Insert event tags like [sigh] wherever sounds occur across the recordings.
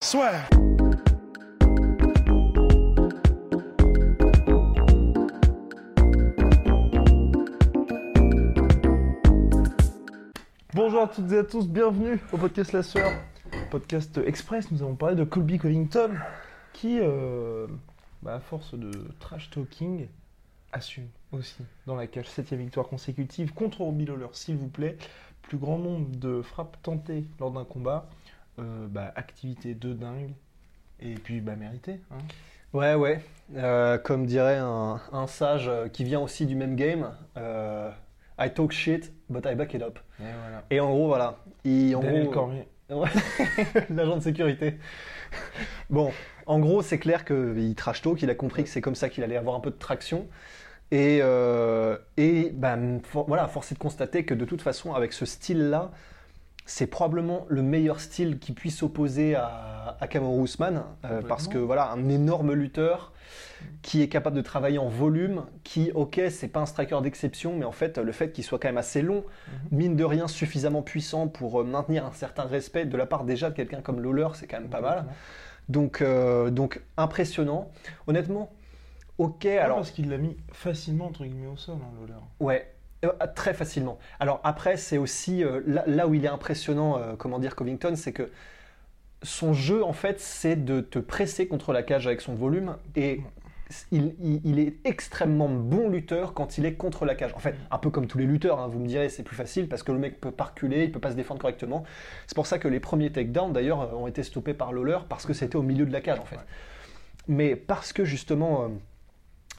Soit. Bonjour à toutes et à tous, bienvenue au podcast La Sœur, podcast express. Nous avons parlé de Colby Covington qui, euh, bah, à force de trash talking, assume aussi dans la cage. Septième victoire consécutive contre Robbie Lawler, s'il vous plaît. Plus grand nombre de frappes tentées lors d'un combat. Euh, bah, activité de dingue. Et puis, bah, mérité. hein. Ouais, ouais. Euh, comme dirait un, un sage euh, qui vient aussi du même game, euh, I talk shit, but I back it up. Et voilà. Et en gros, voilà. Il, en Daniel gros, Cormier. [laughs] Ouais. l'agent de sécurité. Bon, en gros, c'est clair qu'il trash talk, il a compris que c'est comme ça qu'il allait avoir un peu de traction. Et, euh, et ben, for- voilà, force est de constater que de toute façon, avec ce style-là, c'est probablement le meilleur style qui puisse s'opposer à, à Usman, euh, parce que voilà, un énorme lutteur qui est capable de travailler en volume, qui, ok, c'est pas un striker d'exception, mais en fait, le fait qu'il soit quand même assez long, Mhm. mine de rien, suffisamment puissant pour euh, maintenir un certain respect de la part déjà de quelqu'un comme Lawler, c'est quand même pas mal. Donc, euh, donc impressionnant. Honnêtement, ok, Alors, alors parce qu'il l'a mis facilement entre guillemets au sol, hein, Lawler. ouais, euh, très facilement. Alors après, c'est aussi euh, là, là où il est impressionnant, euh, comment dire, Covington, c'est que son jeu, en fait, c'est de te presser contre la cage avec son volume et il, il- il est extrêmement bon lutteur quand il est contre la cage. En fait, un peu comme tous les lutteurs, hein, vous me direz, c'est plus facile parce que le mec peut pas reculer, il peut pas se défendre correctement. C'est pour ça que les premiers takedowns, d'ailleurs, ont été stoppés par Lawler parce que c'était au milieu de la cage, en fait. Ouais. Mais parce que justement,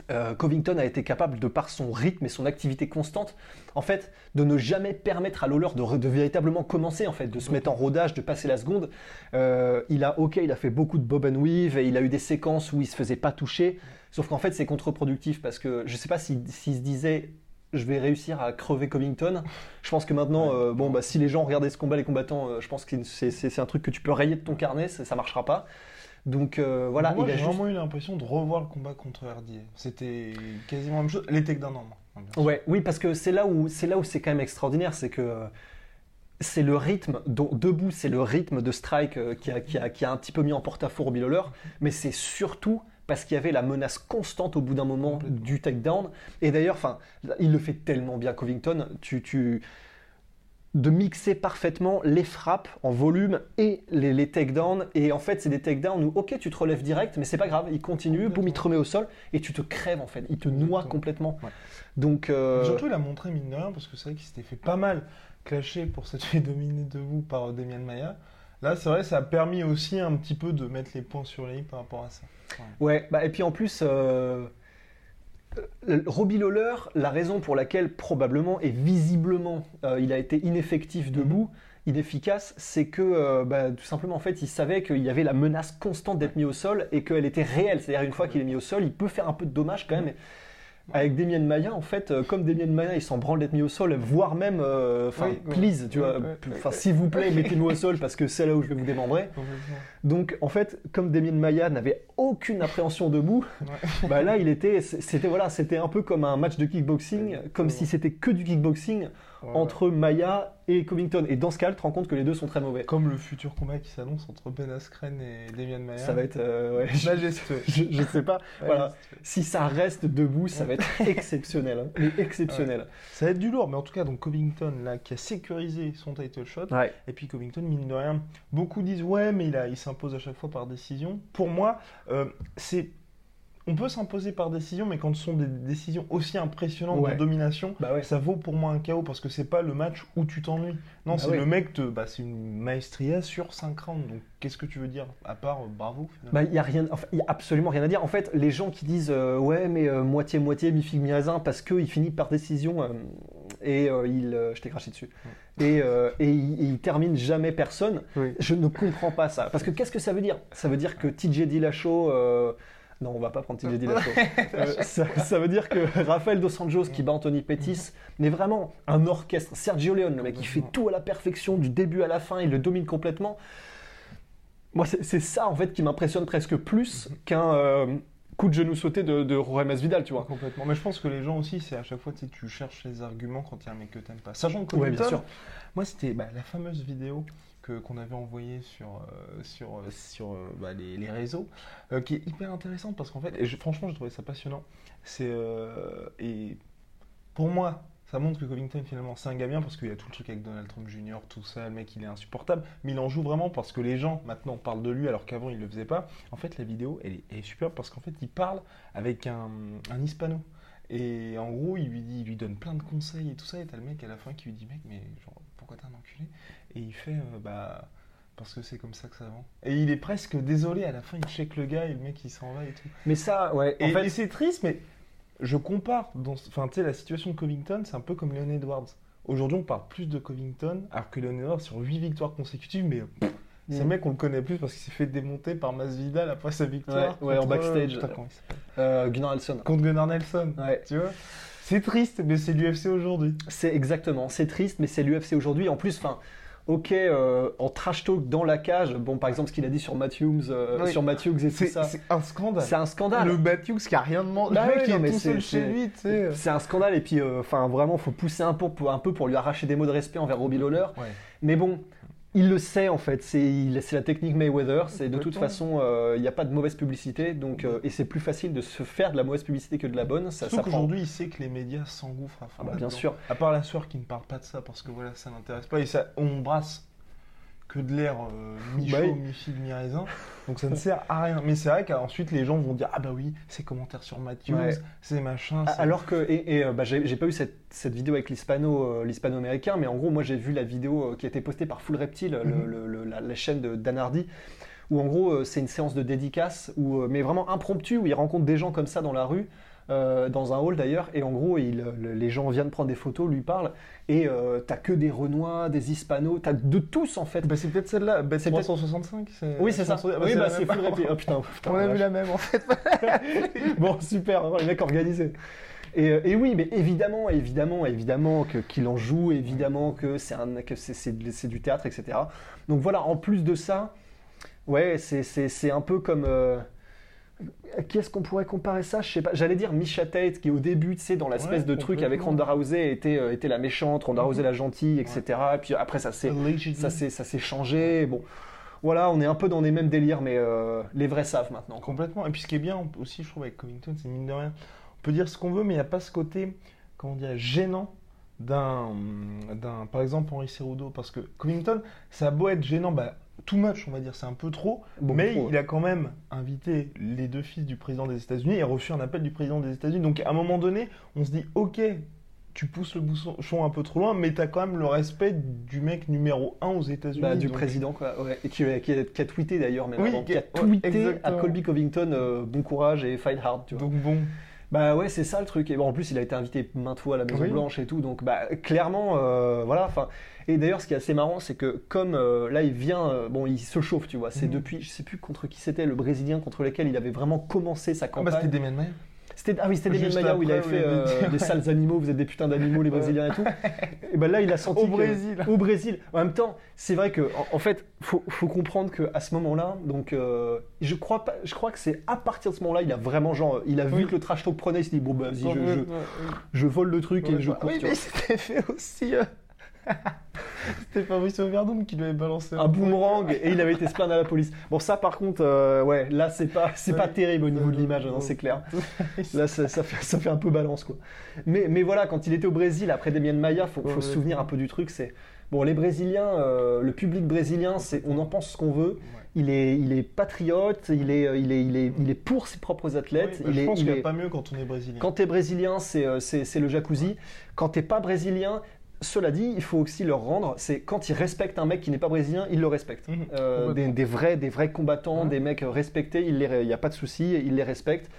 euh, Covington a été capable, de par son rythme et son activité constante, en fait, de ne jamais permettre à Lawler de, véritablement commencer, en fait, de se mettre en rodage, de passer la seconde. Euh, il a, ok, il a fait beaucoup de bob and weave et il a eu des séquences où il se faisait pas toucher. Sauf qu'en fait, c'est contre-productif parce que je sais pas s'il s'il se disait je vais réussir à crever Covington. Je pense que maintenant, euh, bon, bah, si les gens regardaient ce combat, les combattants, euh, je pense que c'est un truc que tu peux rayer de ton carnet, ça, ça marchera pas. Donc euh, voilà, Moi, j'ai juste- vraiment eu l'impression de revoir le combat contre RDA. C'était quasiment la même chose. Les bien sûr. Ouais, oui, parce que c'est là où c'est là où c'est quand même extraordinaire, c'est que euh, c'est le rythme, dont- debout, c'est le rythme de strike euh, qui, a, qui, a, qui a un petit peu mis en porte-à-faux Robbie Lawler, mais c'est surtout parce qu'il y avait la menace constante au bout d'un moment du takedown. Et d'ailleurs, enfin, il le fait tellement bien, Covington, tu, tu de mixer parfaitement les frappes en volume et les, les takedowns. Et en fait, c'est des takedowns où, ok, tu te relèves direct, mais c'est pas grave, il continue, boum, il te remet au sol et tu te crèves en fait, il te noie complètement. Ouais. Donc, euh, Surtout, il a montré, mine de rien, parce que c'est vrai qu'il s'était fait pas mal clasher pour s'être fait dominer debout par euh, Demian Maia. Là, c'est vrai, ça a permis aussi un petit peu de mettre les points sur les i par rapport à ça. Ouais, bah, et puis en plus, euh, Robbie Lawler, la raison pour laquelle probablement et visiblement euh, il a été ineffectif debout, inefficace, c'est que euh, bah, tout simplement en fait il savait qu'il y avait la menace constante d'être mis au sol et qu'elle était réelle. C'est-à-dire une fois qu'il est mis au sol, il peut faire un peu de dommage quand même. Avec Damien Maya, en fait, euh, comme Damien Maya, il s'en branle d'être mis au sol, voire même, euh, enfin, oui. please, tu vois, enfin, oui. s'il vous plaît, [laughs] mettez-moi au sol parce que c'est là où je vais vous démembrer. Donc, en fait, comme Damien Maya n'avait aucune appréhension debout, Ouais. bah là, il était, c'était voilà, c'était un peu comme un match de kickboxing, comme si c'était que du kickboxing Ouais, entre Maya et Covington. Et dans ce cas, tu te rends compte que les deux sont très mauvais. Comme le futur combat qui s'annonce entre Ben Askren et Demian Maia. Ça va être, euh, ouais, majestueux. [laughs] je, je sais pas. Voilà, si ça reste debout, ça va être [laughs] exceptionnel, hein. mais exceptionnel. Ça va être du lourd, mais en tout cas, donc Covington, là, qui a sécurisé son title shot. Et puis Covington, mine de rien, beaucoup disent ouais, mais il, a, il s'impose à chaque fois par décision. Pour moi, euh, c'est. On peut s'imposer par décision, mais quand ce sont des décisions aussi impressionnantes Ouais. de domination, Bah ouais. ça vaut pour moi un chaos parce que c'est pas le match où tu t'ennuies. Non, Bah c'est ouais. le mec, te, bah, c'est une maestria sur 5 rounds. Donc qu'est-ce que tu veux dire À part euh, bravo. Bah, il y a rien, enfin, il y a absolument rien à dire. En fait, les gens qui disent euh, ouais, mais euh, moitié moitié, mi figue mi raisin, parce qu'il finit par décision. et il, je t'ai craché dessus, et, et il, termine jamais personne. Oui. Je ne comprends pas ça. Parce que qu'est-ce que ça veut dire? Ça veut dire que TJ Dillashaw. Non, on va pas prendre TJ Dillashaw. [laughs] Euh, ça, ça veut dire que Rafael Dos Anjos qui bat Anthony Pettis, mais vraiment un orchestre. Sergio Leone, le mec, il fait tout à la perfection, du début à la fin, il le domine complètement. Moi, c'est ça en fait qui m'impressionne presque plus qu'un euh, coup de genou sauté de, de Jorge Masvidal, tu vois. Complètement. Mais je pense que les gens aussi, c'est à chaque fois, tu sais, tu cherches les arguments quand il y a un mec que t'aimes pas. Sachant que Ouais, bien sûr. moi, c'était bah, la fameuse vidéo qu'on avait envoyée sur, euh, sur, euh, sur euh, bah, les, les réseaux, qui est hyper intéressante parce qu'en fait, franchement, je trouvais ça passionnant. C'est et pour moi, ça montre que Covington finalement c'est un gars bien parce qu'il y a tout le truc avec Donald Trump Jr., tout ça, le mec il est insupportable, mais il en joue vraiment parce que les gens maintenant parlent de lui alors qu'avant il le faisait pas. En fait, la vidéo elle est, elle superbe parce qu'en fait il parle avec un, un hispano. Et en gros, il lui, dit, il lui donne plein de conseils et tout ça. Et t'as le mec à la fin qui lui dit Mec, mais genre, pourquoi t'es un enculé Et il fait euh, Bah, parce que c'est comme ça que ça va. Et il est presque désolé à la fin, il check le gars et le mec il s'en va et tout. Mais ça, ouais, en Et, fait, et c'est triste, mais je compare. dans- Enfin, tu sais, la situation de Covington, c'est un peu comme Leon Edwards. Aujourd'hui, on parle plus de Covington, alors que Leon Edwards, sur 8 victoires consécutives, mais pff, c'est Mm. un mec, on le connaît plus parce qu'il s'est fait démonter par Masvidal après sa victoire. Ouais, ouais, en contre- backstage. putain, euh, Gunnar Nelson. Contre Gunnar Nelson. Ouais. Tu vois C'est triste, mais c'est l'UFC aujourd'hui. C'est exactement, c'est triste, mais c'est l'UFC aujourd'hui. En plus, enfin, ok, euh, en trash talk dans la cage, bon, par exemple, ce qu'il a dit sur Matthews, euh, Oui. sur Matthews et tout C'est ça, c'est un scandale. c'est un scandale. Le Matthews qui a rien demandé. Bah le mec ouais, qui non, est tout seul chez lui, tu sais. C'est un scandale et puis, euh, enfin, vraiment, faut pousser un peu, pour, un peu pour lui arracher des mots de respect envers Robbie Lawler. Ouais. Mais bon, il le sait en fait. C'est la technique Mayweather. C'est de toute façon, euh, il n'y a pas de mauvaise publicité, donc euh, et c'est plus facile de se faire de la mauvaise publicité que de la bonne. Ça, Surtout qu'aujourd'hui, il sait que les médias s'engouffrent Ah bah, bien sûr. À part la soeur qui ne parle pas de ça parce que voilà, ça n'intéresse pas et ça, on brasse que de l'air euh, mi-chaud, Bah mi-raisin. [laughs] Donc ça ne sert à rien. Mais c'est vrai qu'ensuite les gens vont dire ah bah oui, ces commentaires sur Matthews, Ouais. c'est machin. Alors que, et, et, euh, bah, j'ai pas eu cette, cette vidéo avec euh, l'hispano-américain, mais en gros, moi j'ai vu la vidéo euh, qui a été postée par Full Reptile, le- Mhm. le- le- la, la chaîne de Dan Hardy, où en gros c'est une séance de dédicace, où, mais vraiment impromptue, où il rencontre des gens comme ça dans la rue, euh, dans un hall d'ailleurs, et en gros il, euh, le- les gens viennent prendre des photos, lui parlent, et euh, t'as que des Renois, des Hispanos, t'as de tous en fait. Bah, c'est peut-être celle-là, Bet C'est peut-être- 365. c'est- oui, c'est ça. Ah bah, oui, bah, c'est Full. Reptile. [laughs] Oh putain, putain, On a vu la même en fait. [laughs] [laughs] bon, super, hein, les mecs organisés. Et, euh, et oui, mais évidemment, évidemment, évidemment que qu'il en joue, évidemment que c'est un, que c'est, du théâtre, etc. Donc voilà, en plus de ça, ouais, c'est, c'est, c'est un peu comme. euh, qui est-ce qu'on pourrait comparer ça? Je sais pas. J'allais dire Misha Tate, qui au début, tu sais, dans l'espèce Ouais, de truc avec. Ronda Rousey, était, euh, était la méchante, Ronda Mhm. Rousey la gentille, etc. Et puis après, ça s'est, ça s'est, ça s'est changé. Bon, voilà, on est un peu dans les mêmes délires, mais euh, les vrais savent maintenant. Complètement. Et puis ce qui est bien aussi, je trouve, avec Covington, c'est mine de rien. On peut dire ce qu'on veut, mais il n'y a pas ce côté, comment dire, gênant d'un, d'un, par exemple, Henri Cerudo. Parce que Covington, ça a beau être gênant, bah, too much, on va dire, c'est un peu trop. Beaucoup mais trop, il a quand même invité les deux fils du président des États-Unis et reçu un appel du président des États-Unis. Donc à un moment donné, on se dit, ok, tu pousses le bouchon un peu trop loin, mais tu as quand même le respect du mec numéro un aux États-Unis. Bah, du Donc, président, quoi. Ouais. Et qui, qui a, qui a tweeté d'ailleurs, même Oui, avant. qui Qui a- ouais, tweeté à. Colby Covington euh, bon courage et fight hard, tu vois. Donc bon. Bah ouais, c'est ça le truc. Et bon, en plus, il a été invité maintes fois à la Maison Oui. Blanche et tout. Donc, bah, clairement, euh, voilà. Enfin, et d'ailleurs, ce qui est assez marrant, c'est que comme euh, là, il vient, euh, bon, il se chauffe, tu vois. C'est Mhm. depuis, je sais plus contre qui c'était, le Brésilien contre lequel il avait vraiment commencé sa Ah bah campagne. c'était Demian Maia. C'était ah oui, c'était Demian Maia où il avait fait euh, des sales animaux, vous êtes des putains d'animaux les. Brésiliens et tout. Et ben là, il a senti Au que- Brésil. au Brésil. En même temps, c'est vrai que en, en fait, faut, faut comprendre que à ce moment-là, donc euh, je crois pas, je crois que c'est à partir de ce moment-là, il a vraiment genre, il a vu Oui. que le trash talk prenait, il s'est dit bon bah vas-y, je, je, vole le truc et je cours. Oui, mais c'était fait aussi. euh, [laughs] C'était Fabrice Verdun qui lui avait balancé un boomerang et il avait été se plaindre à la police. Bon ça par contre, euh, ouais, là c'est pas, c'est pas terrible au niveau de Euh, l'image, hein, c'est clair. [laughs] Là, ça, ça fait, ça fait un peu balance, quoi. Mais, mais voilà, quand il était au Brésil, après Demian Maia, faut, faut se souvenir un peu du truc. C'est bon, les Brésiliens, euh, le public brésilien, c'est, on en pense ce qu'on veut. Il est, il est patriote, il est, il est, il est, il est pour ses propres athlètes. Oui, bah, il je est, pense il qu'il n'y est- a pas mieux quand on est brésilien. Quand t'es brésilien, c'est, euh, c'est, c'est le jacuzzi. Quand t'es pas brésilien, cela dit, il faut aussi leur rendre. C'est quand ils respectent un mec qui n'est pas brésilien, ils le respectent. Mhm, Euh, des, complètement. des vrais, des vrais combattants, Mhm. des mecs respectés, il n'y a pas de souci, ils les respectent.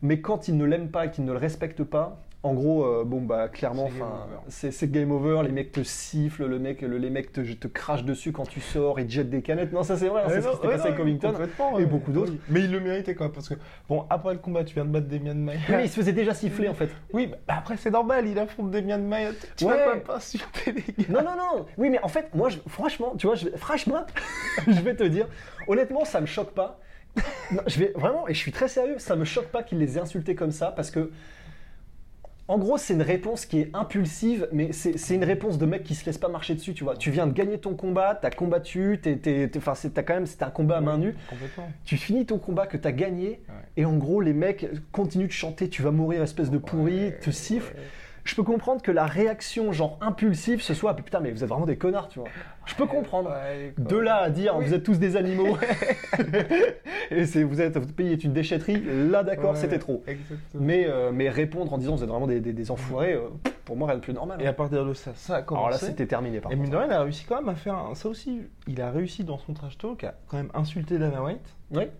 Mais quand ils ne l'aiment pas et qu'ils ne le respectent pas, En gros, euh, bon bah clairement, C'est game over. c'est c'est game over. Les mecs te sifflent, le mec, le- les mecs te, te crachent dessus quand tu sors, te jettent des canettes. Non, ça c'est vrai, hein, c'est ce qui s'était passé avec Covington. Et ouais. beaucoup d'autres. Oui. Mais il le méritait quand même parce que bon après le combat tu viens de battre Demian Maia. Oui, mais il se faisait déjà siffler en fait. Oui, bah après c'est normal, il affronte Demian Maia. Tu vas Ouais. même pas insulter les gars. Non, non, non, non. Oui, mais en fait, moi, je- franchement, tu vois, je, franchement, [laughs] je vais te dire, honnêtement, ça me choque pas. Non, je vais vraiment, et je suis très sérieux, ça me choque pas qu'il les ait insultés comme ça parce que. En gros, c'est une réponse qui est impulsive, mais c'est une réponse de mec qui se laisse pas marcher dessus, tu vois. Tu viens de gagner ton combat, t'as combattu, enfin, t'as quand même, c'était un combat à main nue. Complètement. Tu finis ton combat que t'as gagné, Ouais. et en gros, les mecs continuent de chanter, tu vas mourir, espèce de pourri, te sifflent. Je peux comprendre que la réaction, genre impulsive, ce soit Ah, putain, mais vous êtes vraiment des connards, tu vois. Je peux comprendre. Ouais, De là à dire Oui. vous êtes tous des animaux [laughs] et c'est vous êtes votre pays est une déchetterie, là d'accord Ouais, c'était trop. Exactement. Mais, euh, mais répondre en disant vous êtes vraiment des, des, des enfoirés, euh, pour moi rien de plus normal. Et à partir de ça, ça a commencé. Alors là c'était terminé par Et mine contre. de rien, il a réussi quand même à faire un- ça aussi. Il a réussi dans son trash talk à quand même insulter Dana White, Ouais.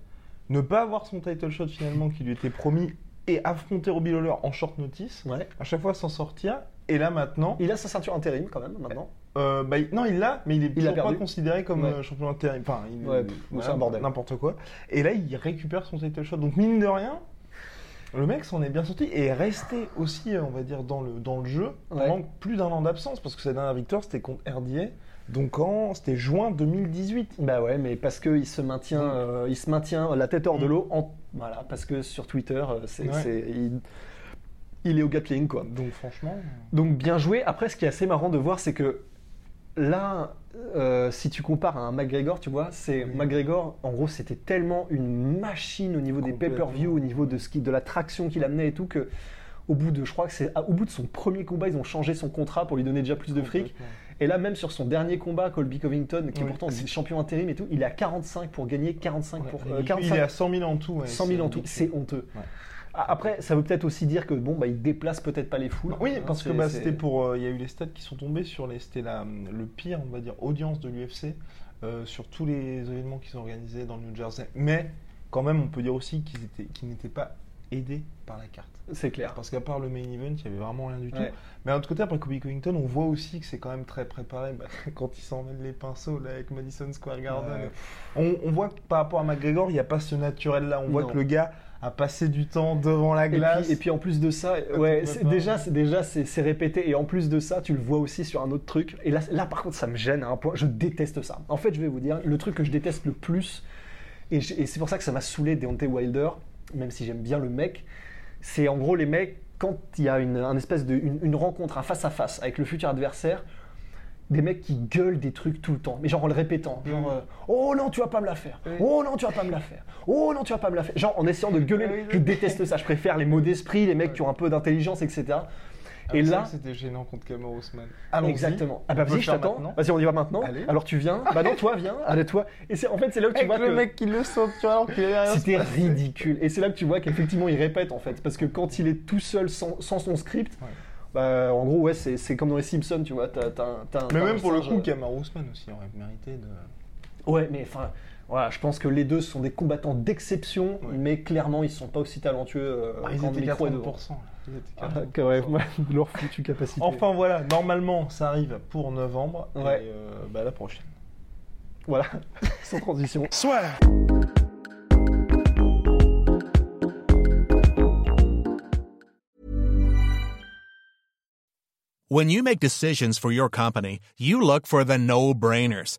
ne pas avoir son title shot finalement qui lui était promis et affronter Robbie Lawler en short notice. Ouais. À chaque fois s'en sortir. Et là maintenant, Il a sa ceinture intérim quand même maintenant. euh, bah, il- non il l'a, mais il est Il toujours pas considéré comme Ouais. euh, champion intérim. Enfin, il, Ouais, voilà, c'est un bordel. N'importe quoi. Et là il récupère son title shot. Donc mine de rien. Le mec s'en est bien sorti et est resté aussi, euh, on va dire, dans le, dans le jeu pendant Ouais. plus d'un an d'absence parce que sa dernière victoire c'était contre RDA. Donc en, c'était juin 2018. Bah ouais, mais parce qu'il se maintient, euh, il se maintient la tête hors de Mm. l'eau. En... Voilà, parce que sur Twitter, euh, c'est, Ouais. c'est- il... il est au Gatling quoi. Donc franchement, Donc bien joué. Après, ce qui est assez marrant de voir, c'est que là, euh, si tu compares à un McGregor, tu vois, c'est Oui. McGregor. En gros, c'était tellement une machine au niveau des pay-per-view, au niveau de ce qui, de la traction qu'il amenait et tout que. Au bout de, je crois que c'est au bout de son premier combat, ils ont changé son contrat pour lui donner déjà plus de fric. Et là, même sur son dernier combat, Colby Covington, qui est pourtant champion intérim et tout, il est à 45 pour gagner 45 pour Ouais, euh, il- 45 il est à 100 000 en tout. ouais, 100 000 en tout. C'est honteux. Après, ça veut peut-être aussi dire que bon, bah, il déplace peut-être pas les foules. Oui, Hein, parce que bah, c'était pour. euh, Il y a eu les stats qui sont tombés sur les. C'était la, le pire, on va dire, audience de l'UFC euh, sur tous les événements qu'ils ont organisés dans le New Jersey. Mais quand même, on peut dire aussi qu'ils étaient, qu'ils n'étaient pas aidés par la carte. C'est clair. Parce qu'à part le main event, il y avait vraiment rien du tout. Ouais. Mais d'un autre côté, après Kobe Covington, on voit aussi que c'est quand même très préparé. Bah, [laughs] quand il s'emmène les pinceaux là, avec Madison Square Garden, Ouais. on, on voit que par rapport à McGregor, il n'y a pas ce naturel-là. On voit Non. que le gars a passé du temps devant la Et glace. puis, et puis en plus de ça, ouais, déjà, c'est déjà c'est répété. Et en plus de ça, tu le vois aussi sur un autre truc. Et là, là, par contre, ça me gêne à un point. Je déteste ça. En fait, je vais vous dire, le truc que je déteste le plus, et, et c'est pour ça que ça m'a saoulé Deontay Wilder, même si j'aime bien le mec, c'est en gros les mecs quand il y a une, un espèce de une, une rencontre, un face à face avec le futur adversaire. Des mecs qui gueulent des trucs tout le temps, mais genre en le répétant. Genre, Mhm. euh, oh non, tu vas pas me la faire. Oui. Oh non, tu vas pas me la faire. Oh non, tu vas pas me la faire. Genre en essayant de gueuler. Oui, Je déteste ça. Je préfère les mots d'esprit, les mecs qui ont un peu d'intelligence, etc. Ah, et c'est là- c'était gênant contre Ousmane. Allons-y. Exactement. Ah bah vas-y, je t'attends. Vas-y, on y va maintenant. Allez. Alors tu viens. Bah non, toi viens. Allez, toi. Et c'est en fait c'est là où tu Avec vois le que mec qui le saute, tu vois, alors qu'il c'était ridicule. Et c'est là que tu vois qu'effectivement il répète en fait, parce que quand il est tout seul sans, sans son script. Ouais. Bah, en gros, ouais, c'est comme dans les Simpsons, tu vois. T'as un- Mais même pour le coup, Cameron Ousmane aussi aurait mérité de. Ouais, mais enfin, voilà, je pense que les deux sont des combattants d'exception, Ouais. mais clairement, ils sont pas aussi talentueux euh, Ah, ils quand étaient le qu'à micro est devant. 30%. là. Ils étaient qu'à Ah, 30%. que ouais, leur foutue capacité. Enfin voilà, normalement ça arrive pour novembre. Ouais. Et euh, bah, la prochaine. Voilà, [laughs] sans transition. Soit When you make decisions for your company, you look for the no brainers.